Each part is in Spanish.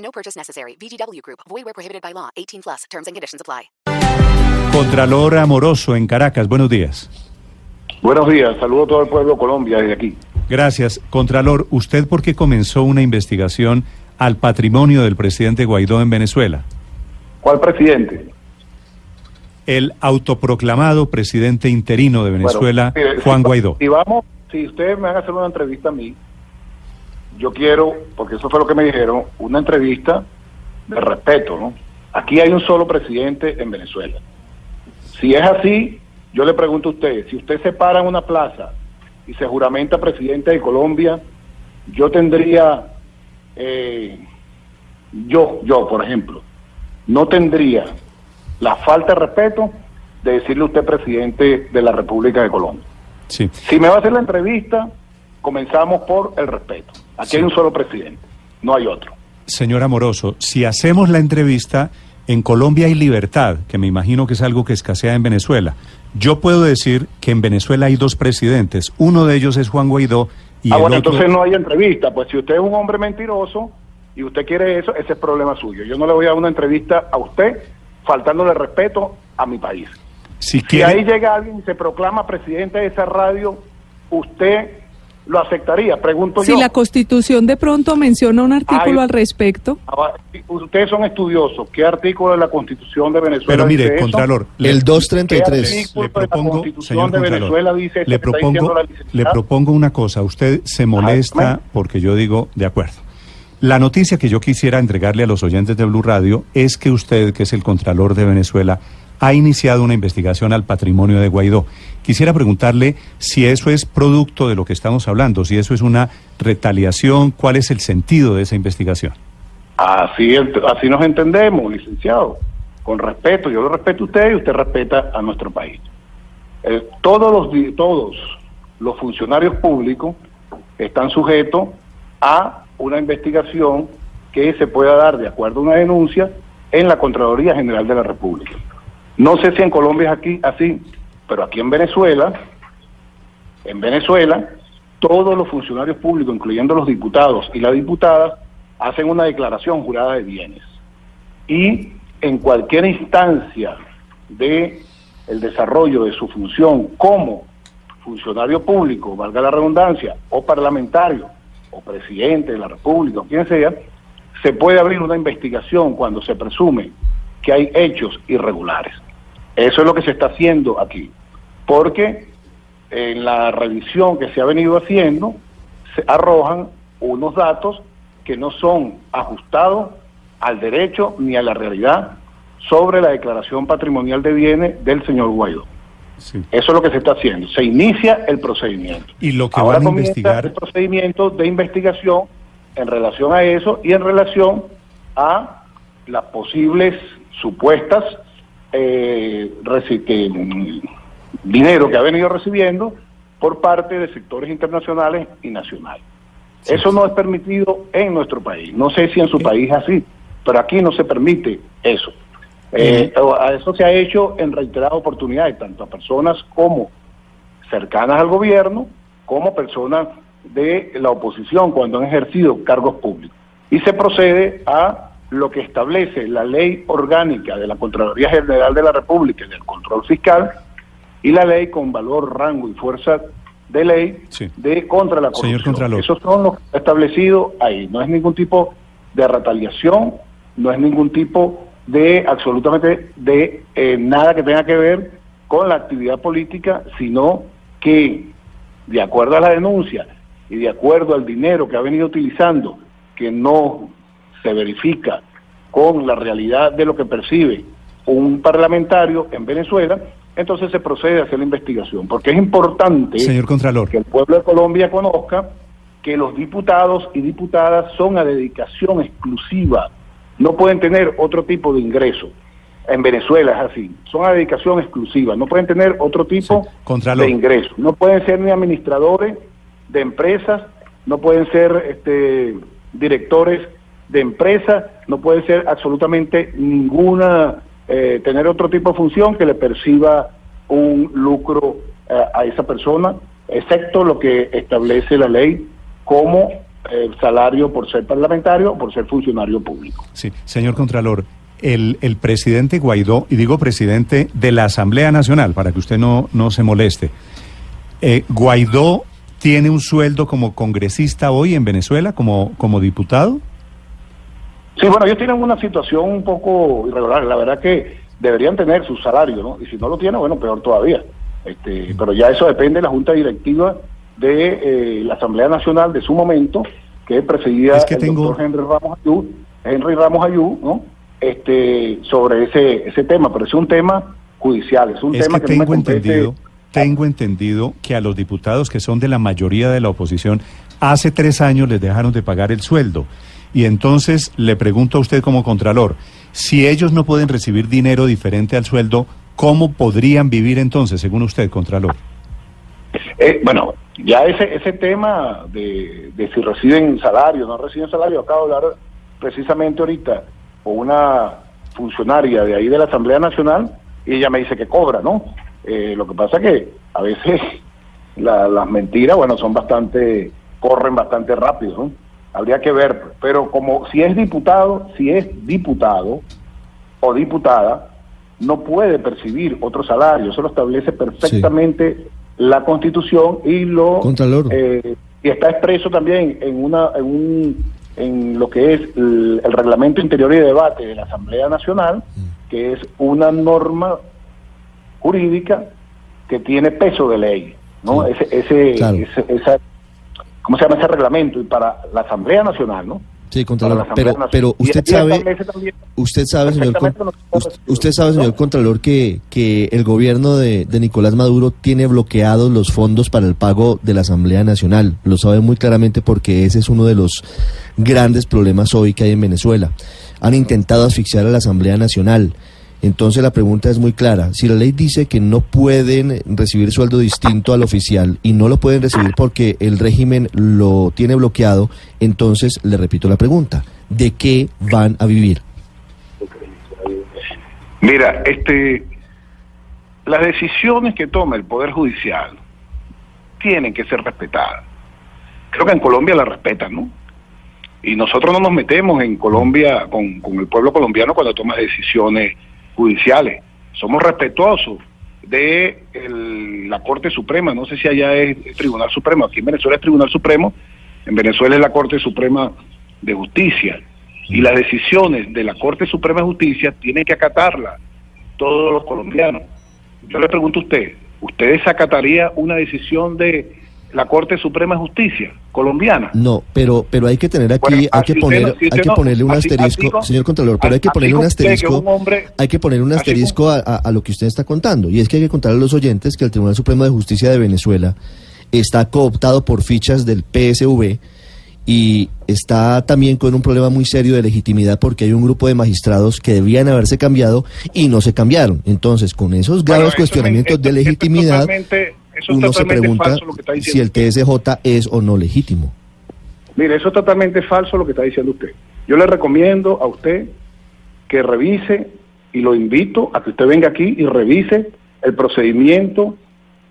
No purchase necessary. VGW Group. Void where prohibited by law. 18 plus. Terms and conditions apply. Contralor Amoroso en Caracas, buenos días. Buenos días, saludo a todo el pueblo de Colombia desde aquí. Gracias. Contralor, ¿usted por qué comenzó una investigación al patrimonio del presidente Guaidó en Venezuela? ¿Cuál presidente? El autoproclamado presidente interino de Venezuela, Bueno, mire, Juan si- Guaidó. Si vamos, si ustedes me van a hacer una entrevista a mí, yo quiero, porque eso fue lo que me dijeron, una entrevista de respeto, ¿no? Aquí hay un solo presidente en Venezuela. Si es así, yo le pregunto a usted, si usted se para en una plaza y se juramenta presidente de Colombia, yo tendría, eh, yo, yo, por ejemplo, no tendría la falta de respeto de decirle a usted presidente de la República de Colombia. Sí. Si me va a hacer la entrevista, comenzamos por el respeto. Aquí Sí. hay un solo presidente, no hay otro. Señor Amoroso, si hacemos la entrevista, en Colombia hay libertad, que me imagino que es algo que escasea en Venezuela. Yo puedo decir que en Venezuela hay dos presidentes. Uno de ellos es Juan Guaidó y ah, el bueno, otro... entonces no hay entrevista. Pues si usted es un hombre mentiroso y usted quiere eso, ese es problema suyo. Yo no le voy a dar una entrevista a usted faltándole respeto a mi país. Si Si quiere- ahí llega alguien y se proclama presidente de esa radio, ¿usted lo aceptaría? Pregunto Si yo. la Constitución de pronto menciona un artículo Ay. al respecto. Si Ustedes son estudiosos. ¿Qué artículo de la Constitución de Venezuela Pero mire, dice eso? Contralor, El ¿Qué 233. artículo le de la propongo, Constitución señor de Venezuela dice le propongo, la le propongo una cosa. Usted se molesta porque yo digo, de acuerdo. La noticia que yo quisiera entregarle a los oyentes de Blue Radio es que usted, que es el Contralor de Venezuela, ha iniciado una investigación al patrimonio de Guaidó. Quisiera preguntarle si eso es producto de lo que estamos hablando, si eso es una retaliación, cuál es el sentido de esa investigación. Así, así nos entendemos, licenciado. Con respeto, yo lo respeto a usted y usted respeta a nuestro país. Eh, todos, los, todos los funcionarios públicos están sujetos a una investigación que se pueda dar de acuerdo a una denuncia en la Contraloría General de la República. No sé si en Colombia es aquí así, pero aquí en Venezuela, en Venezuela, todos los funcionarios públicos, incluyendo los diputados y las diputadas, hacen una declaración jurada de bienes. Y en cualquier instancia de desarrollo de su función como funcionario público, valga la redundancia, o parlamentario, o presidente de la República, o quien sea, se puede abrir una investigación cuando se presume que hay hechos irregulares. Eso es lo que se está haciendo aquí. Porque en la revisión que se ha venido haciendo, se arrojan unos datos que no son ajustados al derecho ni a la realidad sobre la declaración patrimonial de bienes del señor Guaidó. Sí. Eso es lo que se está haciendo. Se inicia el procedimiento. Y lo que Ahora van a comienza investigar- el procedimiento de investigación en relación a eso y en relación a las posibles supuestas eh, mm, dinero que ha venido recibiendo por parte de sectores internacionales y nacionales. Eso no es permitido en nuestro país. No sé si en su país es así, pero aquí no se permite eso. Eh, eso se ha hecho en reiteradas oportunidades, tanto a personas como cercanas al gobierno, como personas de la oposición cuando han ejercido cargos públicos. Y se procede a lo que establece la ley orgánica de la Contraloría General de la República y del control fiscal y la ley con valor, rango y fuerza de ley Sí. de contra la corrupción. Señor Contralor. Esos son los establecidos ahí. No es ningún tipo de retaliación, no es ningún tipo de absolutamente de eh, nada que tenga que ver con la actividad política, sino que de acuerdo a la denuncia y de acuerdo al dinero que ha venido utilizando, que no se verifica con la realidad de lo que percibe un parlamentario en Venezuela, entonces se procede a hacer la investigación, porque es importante Señor Contralor. que el pueblo de Colombia conozca que los diputados y diputadas son a dedicación exclusiva no pueden tener otro tipo de ingreso. En Venezuela es así, son a dedicación exclusiva, no pueden tener otro tipo Sí, de ingreso, no pueden ser ni administradores de empresas, no pueden ser este, directores de empresas, no pueden ser absolutamente ninguna, eh, tener otro tipo de función que le perciba un lucro eh, a esa persona, excepto lo que establece la ley como eh, salario por ser parlamentario o por ser funcionario público. Sí, señor Contralor, el, el presidente Guaidó, y digo presidente de la Asamblea Nacional, para que usted no, no se moleste, eh, Guaidó tiene un sueldo como congresista hoy en Venezuela, como, como diputado. Sí, bueno, ellos tienen una situación un poco irregular. La verdad que deberían tener su salario, ¿no? Y si no lo tienen, bueno, peor todavía. Este, pero ya eso depende de la Junta Directiva de eh, la Asamblea Nacional de su momento, que presidía Es que el tengo- doctor Henry Ramos Ayú, Henry Ramos Ayú, ¿no? Este, sobre ese, ese tema, pero es un tema judicial, es un Es tema que que, no me tengo entendido, tengo entendido que a los diputados que son de la mayoría de la oposición, hace tres años les dejaron de pagar el sueldo. Y entonces le pregunto a usted como Contralor, si ellos no pueden recibir dinero diferente al sueldo, ¿cómo podrían vivir entonces, según usted, Contralor? Eh, bueno, ya ese ese tema de, de si reciben salario o no reciben salario, acabo de hablar precisamente ahorita con una funcionaria de ahí de la Asamblea Nacional y ella me dice que cobra, ¿no? Eh, lo que pasa que a veces la- las mentiras, bueno, son bastante, corren bastante rápido, ¿no? Habría que ver, pero como si es diputado, si es diputado o diputada, no puede percibir otro salario, eso lo establece perfectamente la Constitución y lo eh, y está expreso también en una en, un, en lo que es el, el reglamento interior y de debate de la Asamblea Nacional, que es una norma jurídica que tiene peso de ley, ¿no? Sí. Ese, ese, Claro. ese- esa, ¿cómo se llama ese reglamento? Y para la Asamblea Nacional, ¿no? Sí, Contralor, pero, Nacional. pero usted sabe, usted sabe, señor, usted sabe, señor. Contralor, que, que el gobierno de, de Nicolás Maduro tiene bloqueados los fondos para el pago de la Asamblea Nacional. Lo sabe muy claramente porque ese es uno de los grandes problemas hoy que hay en Venezuela. Han intentado asfixiar a la Asamblea Nacional. Entonces la pregunta es muy clara. Si la ley dice que no pueden recibir sueldo distinto al oficial y no lo pueden recibir porque el régimen lo tiene bloqueado, entonces le repito la pregunta. ¿De qué van a vivir? Mira, este, las decisiones que toma el Poder Judicial tienen que ser respetadas. Creo que en Colombia la respetan, ¿no? Y nosotros no nos metemos en Colombia con, con el pueblo colombiano cuando toma decisiones judiciales. Somos respetuosos de la Corte Suprema. No sé si allá es Tribunal Supremo. Aquí en Venezuela es Tribunal Supremo. En Venezuela es la Corte Suprema de Justicia. Y las decisiones de la Corte Suprema de Justicia tienen que acatarlas todos los colombianos. Yo le pregunto a usted, ¿usted acataría una decisión de la Corte Suprema de Justicia colombiana? No, pero pero hay que tener aquí, Bueno, hay que poner, no- si hay que no- ponerle un así- asterisco, así señor Contralor, pero hay que ponerle un asterisco, un hombre- hay que poner un asterisco a, a- a lo que usted está contando, y es que hay que contarle a los oyentes que el Tribunal Supremo de Justicia de Venezuela está cooptado por fichas del PSV y está también con un problema muy serio de legitimidad porque hay un grupo de magistrados que debían haberse cambiado y no se cambiaron. Entonces, con esos graves cuestionamientos esto- de esto es legitimidad, eso es uno se pregunta falso lo que está si el TSJ es o no legítimo. Mire, eso es totalmente falso lo que está diciendo usted. Yo le recomiendo a usted que revise y lo invito a que usted venga aquí y revise el procedimiento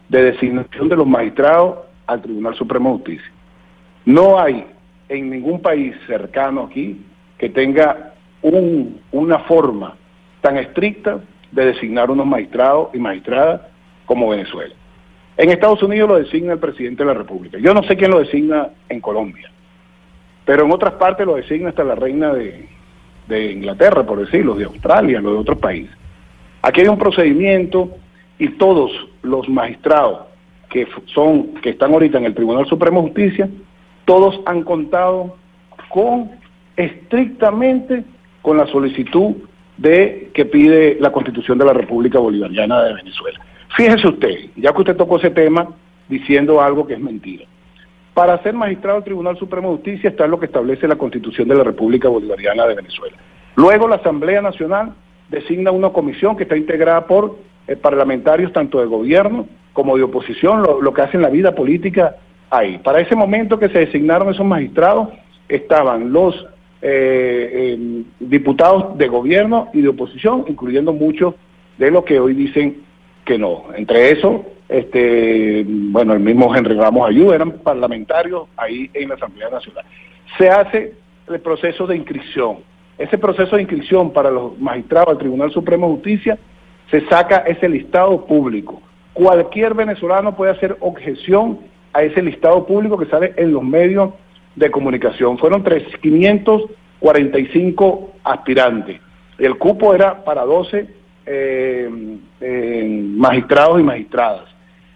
de designación de los magistrados al Tribunal Supremo de Justicia. No hay en ningún país cercano aquí que tenga un- una forma tan estricta de designar unos magistrados y magistradas como Venezuela. En Estados Unidos lo designa el presidente de la República. Yo no sé quién lo designa en Colombia, pero en otras partes lo designa hasta la reina de, Inglaterra, por decirlo, de Australia, lo de otros países. Aquí hay un procedimiento y todos los magistrados que son que están ahorita en el Tribunal Supremo de Justicia, todos han contado con estrictamente con la solicitud de que pide la Constitución de la República Bolivariana de Venezuela. Fíjese usted, ya que usted tocó ese tema diciendo algo que es mentira. Para ser magistrado del Tribunal Supremo de Justicia está lo que establece la Constitución de la República Bolivariana de Venezuela. Luego la Asamblea Nacional designa una comisión que está integrada por eh, parlamentarios tanto de gobierno como de oposición, lo, que hace en la vida política ahí. Para ese momento que se designaron esos magistrados estaban los eh, eh, diputados de gobierno y de oposición, incluyendo muchos de los que hoy dicen que no. Entre esos, este, bueno, el mismo Henry Ramos Ayú eran parlamentarios ahí en la Asamblea Nacional. Se hace el proceso de inscripción. Ese proceso de inscripción para los magistrados del Tribunal Supremo de Justicia se saca ese listado público. Cualquier venezolano puede hacer objeción a ese listado público que sale en los medios de comunicación. Fueron 545 aspirantes. El cupo era para 12 eh, eh, magistrados y magistradas.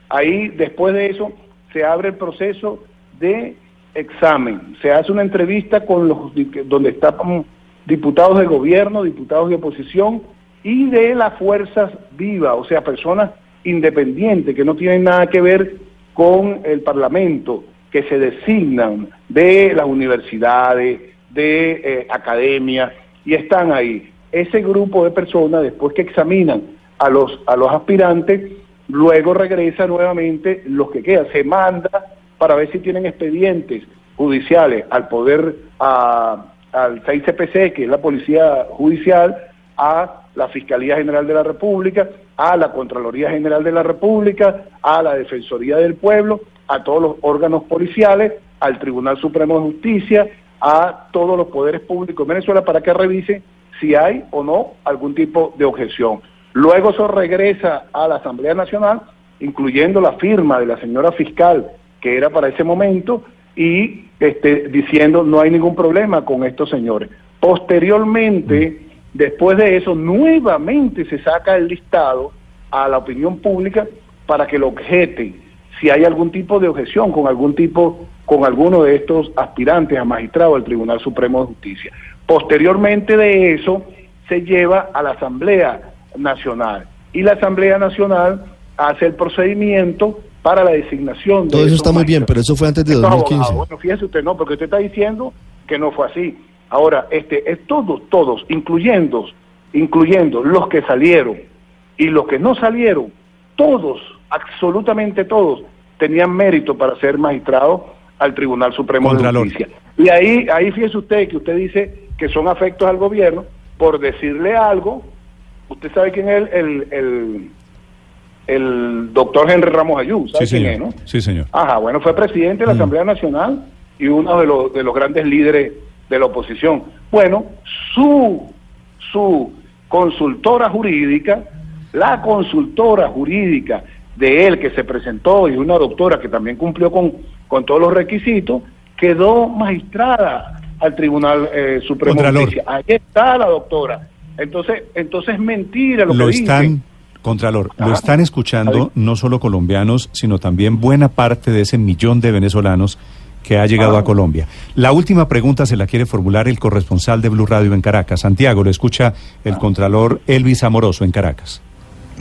Ahí, después de eso, se abre el proceso de examen. Se hace una entrevista con los donde están diputados de gobierno, diputados de oposición y de las fuerzas vivas, o sea, personas independientes que no tienen nada que ver con el Parlamento, que se designan de las universidades, de eh, academias, y están ahí. Ese grupo de personas, después que examinan a los, a los aspirantes, luego regresa nuevamente los que quedan. Se manda para ver si tienen expedientes judiciales al poder, a, al 6CPC, que es la Policía Judicial, a la Fiscalía General de la República, a la Contraloría General de la República, a la Defensoría del Pueblo, a todos los órganos policiales, al Tribunal Supremo de Justicia, a todos los poderes públicos de Venezuela para que revisen si hay o no algún tipo de objeción. Luego eso regresa a la Asamblea Nacional, incluyendo la firma de la señora fiscal, que era para ese momento, y este, diciendo no hay ningún problema con estos señores. Posteriormente, Después de eso, nuevamente se saca el listado a la opinión pública para que lo objeten si hay algún tipo de objeción con algún tipo, con alguno de estos aspirantes a magistrado del Tribunal Supremo de Justicia. Posteriormente de eso, se lleva a la Asamblea Nacional y la Asamblea Nacional hace el procedimiento para la designación de Todo eso está muy bien, pero eso fue antes de 2015. Bueno, fíjese usted, no, porque usted está diciendo que no fue así. Ahora, este, es todos, todos, incluyendo, incluyendo los que salieron y los que no salieron, todos, absolutamente todos, tenían mérito para ser magistrados al Tribunal Supremo de Justicia. Y ahí, ahí fíjese usted que usted dice que son afectos al gobierno por decirle algo. Usted sabe quién es el, el, el, doctor Henry Ramos Ayú, ¿sabe sí, quién señor. es, no? Sí, señor. Ajá, bueno, fue presidente de la Mm. Asamblea Nacional y uno de los, de los grandes líderes de la oposición. Bueno, su, su consultora jurídica, la consultora jurídica de él que se presentó y una doctora que también cumplió con, con todos los requisitos, quedó magistrada al Tribunal eh, Supremo de. Justicia. Ahí está la doctora. Entonces, entonces es mentira lo, Lo que están, dicen. Contralor, lo están escuchando no solo colombianos, sino también buena parte de ese millón de venezolanos que ha llegado Ah. a Colombia. La última pregunta se la quiere formular el corresponsal de Blue Radio en Caracas. Santiago, lo escucha Ah. el Contralor Elvis Amoroso en Caracas.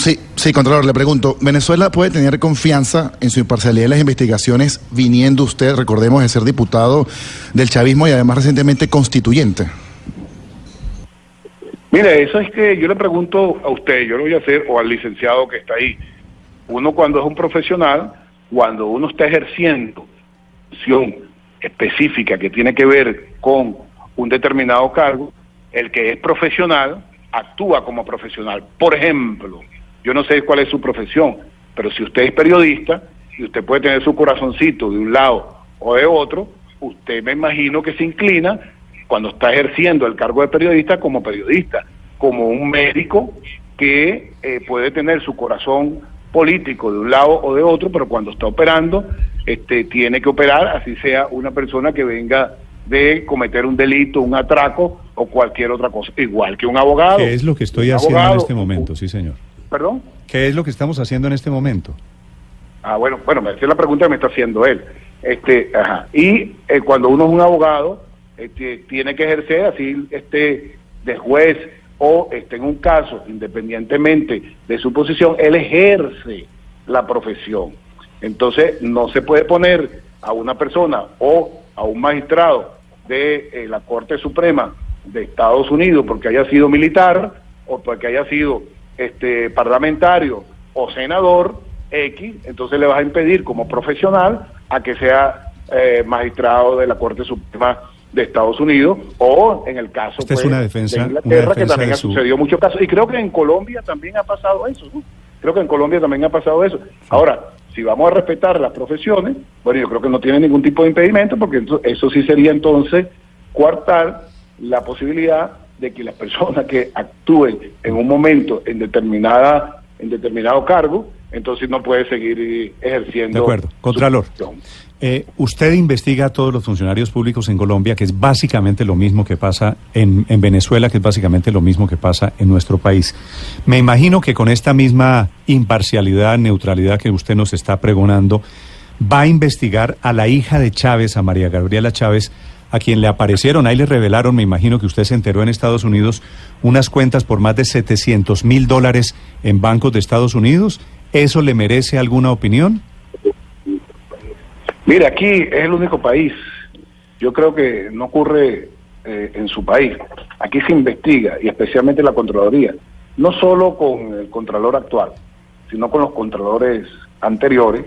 Sí, sí, Contralor, le pregunto, ¿Venezuela puede tener confianza en su imparcialidad en las investigaciones viniendo usted, recordemos, de ser diputado del chavismo y además recientemente constituyente? Mire, eso es que yo le pregunto a usted, yo lo voy a hacer, o al licenciado que está ahí. Uno cuando es un profesional, cuando uno está ejerciendo función específica que tiene que ver con un determinado cargo, el que es profesional actúa como profesional. Por ejemplo, yo no sé cuál es su profesión, pero si usted es periodista y usted puede tener su corazoncito de un lado o de otro, usted me imagino que se inclina cuando está ejerciendo el cargo de periodista como periodista, como un médico que eh, puede tener su corazón político de un lado o de otro, pero cuando está operando, este, tiene que operar, así sea una persona que venga de cometer un delito, un atraco o cualquier otra cosa, igual que un abogado. ¿Qué es lo que estoy haciendo en este momento? Sí, señor. ¿Perdón? ¿Qué es lo que estamos haciendo en este momento? Ah, bueno, bueno, esa es la pregunta que me está haciendo él. Este, ajá. Y eh, cuando uno es un abogado, este, tiene que ejercer así, este, de juez o este, en un caso, independientemente de su posición, él ejerce la profesión. Entonces, no se puede poner a una persona o a un magistrado de eh, la Corte Suprema de Estados Unidos porque haya sido militar o porque haya sido este parlamentario o senador X, entonces le vas a impedir como profesional a que sea eh, magistrado de la Corte Suprema de Estados Unidos o en el caso Esta es pues, una defensa- de una Inglaterra que también ha su- sucedido muchos casos y creo que en Colombia también ha pasado eso ¿no? creo que en Colombia también ha pasado eso ahora si vamos a respetar las profesiones bueno yo creo que no tiene ningún tipo de impedimento porque ento- eso sí sería entonces coartar la posibilidad de que las personas que actúen en un momento en determinada en determinado cargo entonces no puede seguir ejerciendo De acuerdo. Contralor. Eh, usted investiga a todos los funcionarios públicos en Colombia, que es básicamente lo mismo que pasa en, en Venezuela, que es básicamente lo mismo que pasa en nuestro país. Me imagino que con esta misma imparcialidad, neutralidad que usted nos está pregonando, va a investigar a la hija de Chávez, a María Gabriela Chávez, a quien le aparecieron, ahí le revelaron, me imagino que usted se enteró en Estados Unidos, unas cuentas por más de 700 mil dólares en bancos de Estados Unidos. ¿Eso le merece alguna opinión? Mire, aquí es el único país. Yo creo que no ocurre eh, en su país. Aquí se investiga, y especialmente la Contraloría, no solo con el Contralor actual, sino con los Contralores anteriores.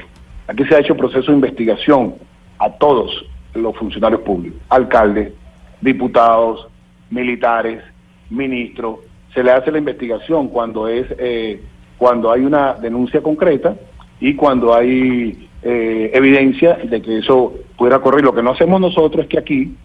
Aquí se ha hecho proceso de investigación a todos los funcionarios públicos, alcaldes, diputados, militares, ministros. Se le hace la investigación cuando es eh, cuando hay una denuncia concreta y cuando hay eh, evidencia de que eso pudiera ocurrir. Lo que no hacemos nosotros es que aquí,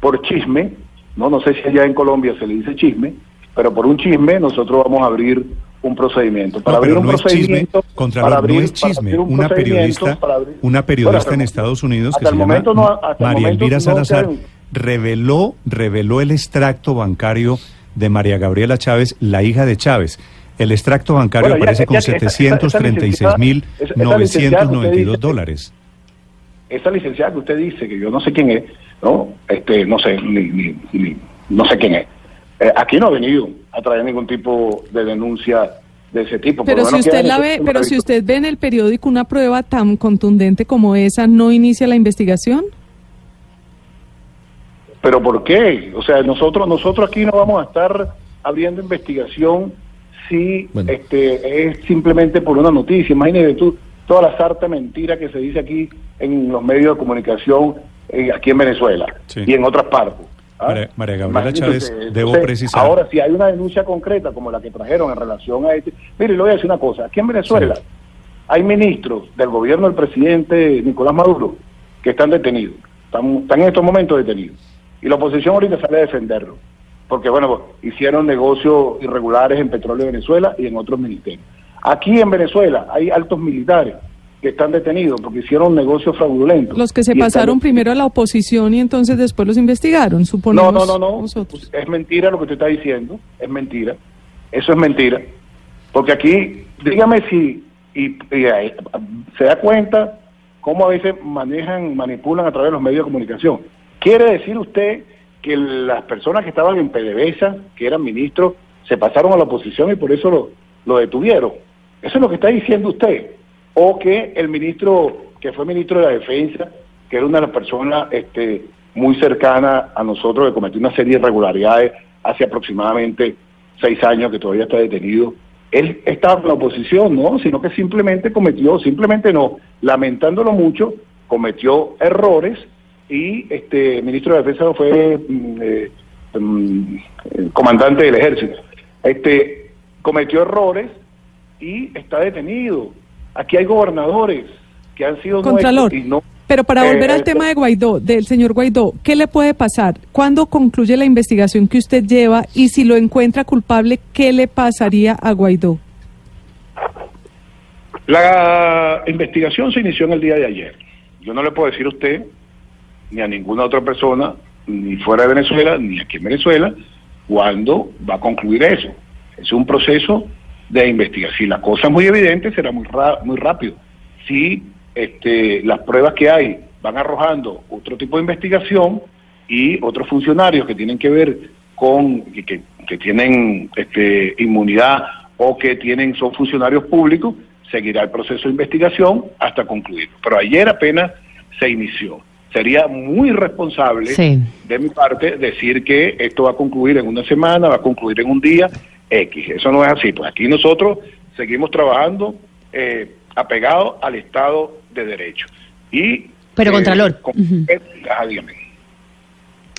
por chisme, no, no sé si allá en Colombia se le dice chisme, pero por un chisme nosotros vamos a abrir un procedimiento. Para No, abrir un no chisme, procedimiento, para abrir- no es chisme. un Una periodista, para abrir- una periodista en Estados Unidos que se llama no- María Elvira se Salazar reveló, reveló el extracto bancario de María Gabriela Chávez, la hija de Chávez. El extracto bancario Bueno, aparece ya con que esa- esa- esa 736.992 esa- esa licenciada que usted dice- dólares. esa licenciada que usted dice, que yo no sé quién es, ¿no? Este, no sé, ni, ni- ni- no sé quién es. Eh, aquí no ha venido a traer ningún tipo de denuncia de ese tipo. Pero si usted la ve, pero si usted ve en el periódico una prueba tan contundente como esa, ¿no inicia la investigación? Pero ¿por qué? O sea, nosotros nosotros aquí no vamos a estar abriendo investigación si Bueno. este es simplemente por una noticia. Imagínate tú toda la sarta mentira que se dice aquí en los medios de comunicación eh, aquí en Venezuela Sí. y en otras partes. ¿Ah? María- María Gabriela Chávez, debo precisar. Ahora, si hay una denuncia concreta como la que trajeron en relación a este... Mire, le voy a decir una cosa. Aquí en Venezuela Sí. hay ministros del gobierno del presidente Nicolás Maduro que están detenidos. Están, están en estos momentos detenidos. Y la oposición ahorita sale a defenderlo. Porque, bueno, hicieron negocios irregulares en Petróleo de Venezuela y en otros ministerios. Aquí en Venezuela hay altos militares que están detenidos porque hicieron negocios fraudulentos. Los que se están pasaron primero a la oposición y entonces después los investigaron, No, suponemos no, no, no. nosotros. Es mentira lo que usted está diciendo. Es mentira. Eso es mentira. Porque aquí, dígame si y, y, eh, se da cuenta cómo a veces manejan, manipulan a través de los medios de comunicación. ¿Quiere decir usted que las personas que estaban en PDVSA, que eran ministros, se pasaron a la oposición y por eso lo, lo detuvieron? Eso es lo que está diciendo usted. O que el ministro, que fue ministro de la Defensa, que era una de las personas este, muy cercana a nosotros, que cometió una serie de irregularidades hace aproximadamente seis años, que todavía está detenido. Él estaba con la oposición, no, sino que simplemente cometió, simplemente no, lamentándolo mucho, cometió errores y este el ministro de Defensa fue mm, eh, mm, comandante del ejército. Este cometió errores y está detenido. Aquí hay gobernadores que han sido Contralor, nuestros y no pero para Eh, volver al esto- tema de Guaidó, del señor Guaidó, ¿qué le puede pasar? ¿Cuándo concluye la investigación que usted lleva? Y si lo encuentra culpable, ¿qué le pasaría a Guaidó? La investigación se inició en el día de ayer. Yo no le puedo decir a usted, ni a ninguna otra persona, ni fuera de Venezuela, ni aquí en Venezuela, cuándo va a concluir eso. Es un proceso de investigación. Si la cosa es muy evidente, será muy, ra- muy rápido. Si este, las pruebas que hay van arrojando otro tipo de investigación y otros funcionarios que tienen que ver con, que, que- que tienen este, inmunidad o que tienen son funcionarios públicos, seguirá el proceso de investigación hasta concluirlo. Pero ayer apenas se inició. sería muy responsable Sí. de mi parte decir que esto va a concluir en una semana, va a concluir en un día X. Eso no es así. Pues aquí nosotros seguimos trabajando eh, apegados al Estado de Derecho. Y, Pero, Contralor, con- dígame.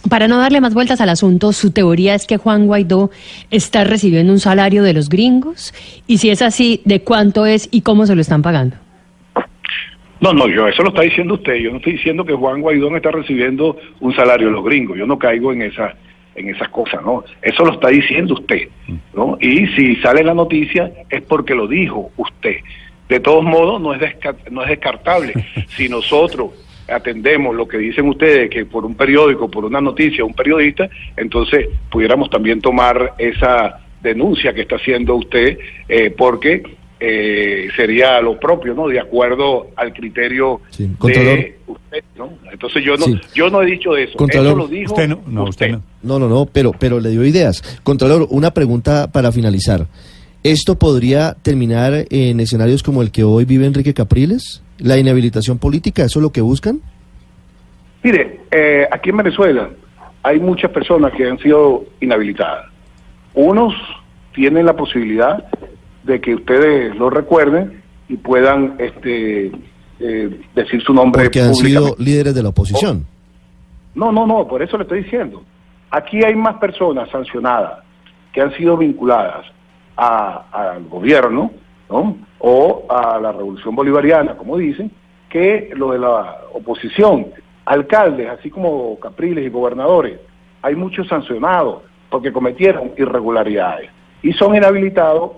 Para no darle más vueltas al asunto, su teoría es que Juan Guaidó está recibiendo un salario de los gringos y si es así, ¿de cuánto es y cómo se lo están pagando? No, no, yo eso lo está diciendo usted. Yo no estoy diciendo que Juan Guaidó no está recibiendo un salario de los gringos. Yo no caigo en esa en esas cosas, ¿no? Eso lo está diciendo usted, ¿no? Y si sale la noticia es porque lo dijo usted. De todos modos, no es no es descartable. si nosotros atendemos lo que dicen ustedes, que por un periódico, por una noticia, un periodista, entonces pudiéramos también tomar esa denuncia que está haciendo usted, eh, porque eh, sería lo propio, ¿no? De acuerdo al criterio Sí, Contralor. de usted, ¿no? Entonces yo no, Sí. yo no he dicho eso, Contralor, eso lo dijo Usted no, no, usted no. No, no, no, pero, pero le dio ideas. Contralor, una pregunta para finalizar. ¿Esto podría terminar en escenarios como el que hoy vive Enrique Capriles? ¿La inhabilitación política? ¿Eso es lo que buscan? Mire, eh, aquí en Venezuela hay muchas personas que han sido inhabilitadas. Unos tienen la posibilidad de que ustedes lo recuerden y puedan este, eh, decir su nombre Porque han sido líderes de la oposición. No, no, no, por eso le estoy diciendo. Aquí hay más personas sancionadas que han sido vinculadas a- al gobierno, ¿no? O a la revolución bolivariana, como dicen, que lo de la oposición. Alcaldes, así como capriles y gobernadores, hay muchos sancionados porque cometieron irregularidades y son inhabilitados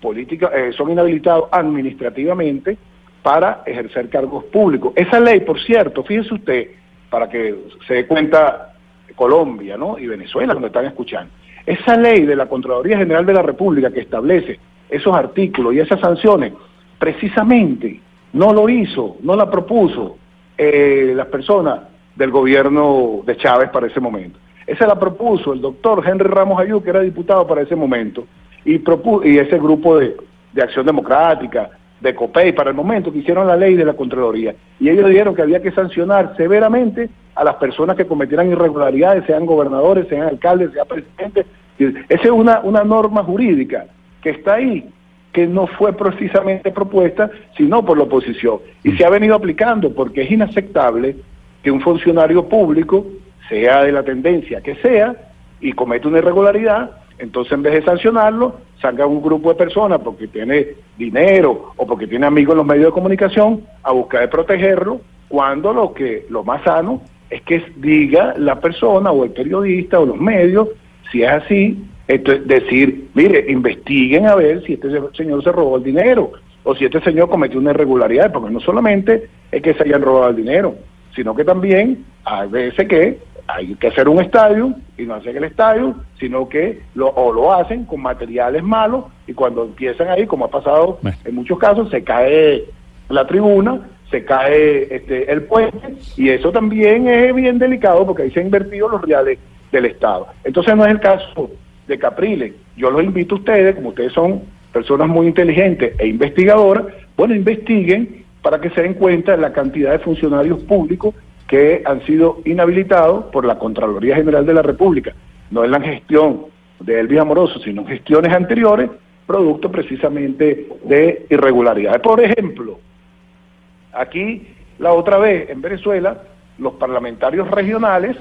política, eh, son inhabilitados administrativamente para ejercer cargos públicos. Esa ley, por cierto, fíjese usted, para que se dé cuenta Colombia ¿no? y Venezuela, donde están escuchando, esa ley de la Contraloría General de la República que establece esos artículos y esas sanciones, precisamente no lo hizo, no la propuso eh, las personas del gobierno de Chávez para ese momento. Esa la propuso el doctor Henry Ramos Ayú, que era diputado para ese momento, y, y ese grupo de, de Acción Democrática, de COPEI, para el momento que hicieron la ley de la Contraloría. Y ellos dijeron que había que sancionar severamente a las personas que cometieran irregularidades, sean gobernadores, sean alcaldes, sean presidentes. Esa es una, una norma jurídica que está ahí, que no fue precisamente propuesta, sino por la oposición. Y se ha venido aplicando porque es inaceptable que un funcionario público, sea de la tendencia que sea, y comete una irregularidad, entonces en vez de sancionarlo, salga un grupo de personas porque tiene dinero o porque tiene amigos en los medios de comunicación a buscar de protegerlo, cuando lo que lo más sano es que diga la persona o el periodista o los medios, si es así, esto es decir, mire, investiguen a ver si este señor se robó el dinero o si este señor cometió una irregularidad, porque no solamente es que se hayan robado el dinero, sino que también hay veces que hay que hacer un estadio y no hacen el estadio, sino que lo, o lo hacen con materiales malos y cuando empiezan ahí, como ha pasado en muchos casos, se cae la tribuna, se cae este, el puente y eso también es bien delicado porque ahí se han invertido los reales del Estado. Entonces no es el caso de Capriles. Yo los invito a ustedes, como ustedes son personas muy inteligentes e investigadoras, bueno, investiguen para que se den cuenta de la cantidad de funcionarios públicos que han sido inhabilitados por la Contraloría General de la República. No en la gestión de Elvis Amoroso, sino gestiones anteriores, producto precisamente de irregularidades. Por ejemplo, aquí la otra vez en Venezuela, los parlamentarios regionales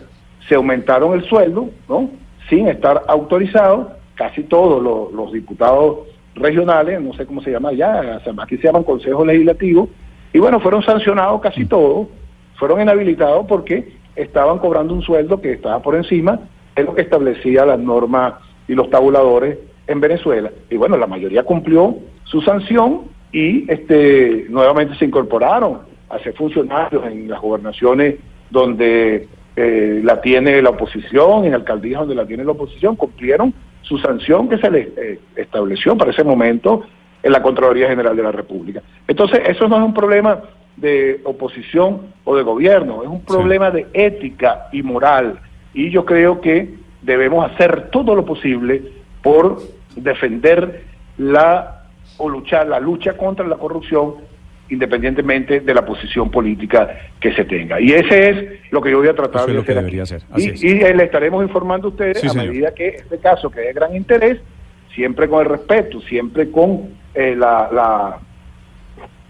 se aumentaron el sueldo, ¿no? Sin estar autorizados, casi todos los, los diputados regionales, no sé cómo se llama ya, aquí se llaman consejos legislativos, y bueno, fueron sancionados casi todos, fueron inhabilitados porque estaban cobrando un sueldo que estaba por encima de lo que establecía las normas y los tabuladores en Venezuela. Y bueno, la mayoría cumplió su sanción y este nuevamente se incorporaron a ser funcionarios en las gobernaciones donde eh, la tiene la oposición, en alcaldías donde la tiene la oposición, cumplieron su sanción que se les eh, estableció para ese momento en la Contraloría General de la República. Entonces, eso no es un problema de oposición o de gobierno, es un problema de ética y moral. Y yo creo que debemos hacer todo lo posible por defender la o luchar la lucha contra la corrupción independientemente de la posición política que se tenga. Y ese es lo que yo voy a tratar de hacer. aquí. Y, eh, le estaremos informando a ustedes Sí, a señor. medida que este caso que es de gran interés, siempre con el respeto, siempre con eh, la, la,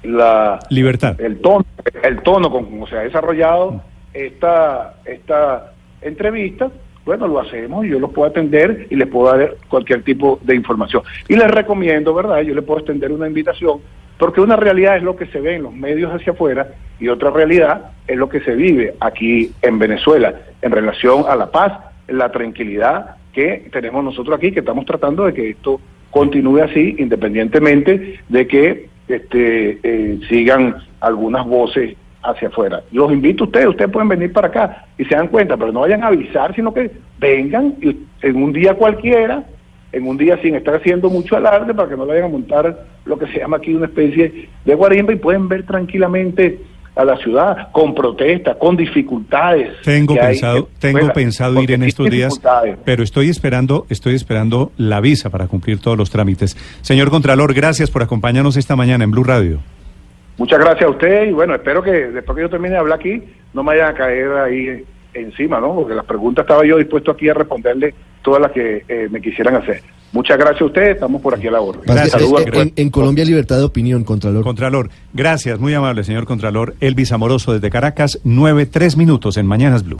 la Libertad. el tono, el tono con cómo se ha desarrollado esta, esta entrevista, bueno, lo hacemos y yo los puedo atender y les puedo dar cualquier tipo de información. Y les recomiendo, ¿verdad? Yo les puedo extender una invitación, porque una realidad es lo que se ve en los medios hacia afuera y otra realidad es lo que se vive aquí en Venezuela en relación a la paz, la tranquilidad que tenemos nosotros aquí, que estamos tratando de que esto continúe así, independientemente de que este, eh, sigan algunas voces hacia afuera. Los invito a ustedes, ustedes pueden venir para acá y se dan cuenta, pero no vayan a avisar, sino que vengan y en un día cualquiera, en un día sin estar haciendo mucho alarde, para que no le vayan a montar lo que se llama aquí una especie de guarimba y pueden ver tranquilamente a la ciudad con protestas, con dificultades. Tengo hay pensado, en tengo pensado ir en estos días, pero estoy esperando, estoy esperando la visa para cumplir todos los trámites. Señor Contralor, gracias por acompañarnos esta mañana en Blue Radio. Muchas gracias a usted y bueno, espero que después que yo termine de hablar aquí no me vayan a caer ahí encima, ¿no? Porque las preguntas estaba yo dispuesto aquí a responderle todas las que eh, me quisieran hacer. Muchas gracias a usted, estamos por aquí a la orden. Gracias. Saludos. En, en- en Colombia libertad de opinión, Contralor. Contralor, gracias, muy amable, señor Contralor. Elvis Amoroso desde Caracas, nueve, tres minutos en Mañanas Blue.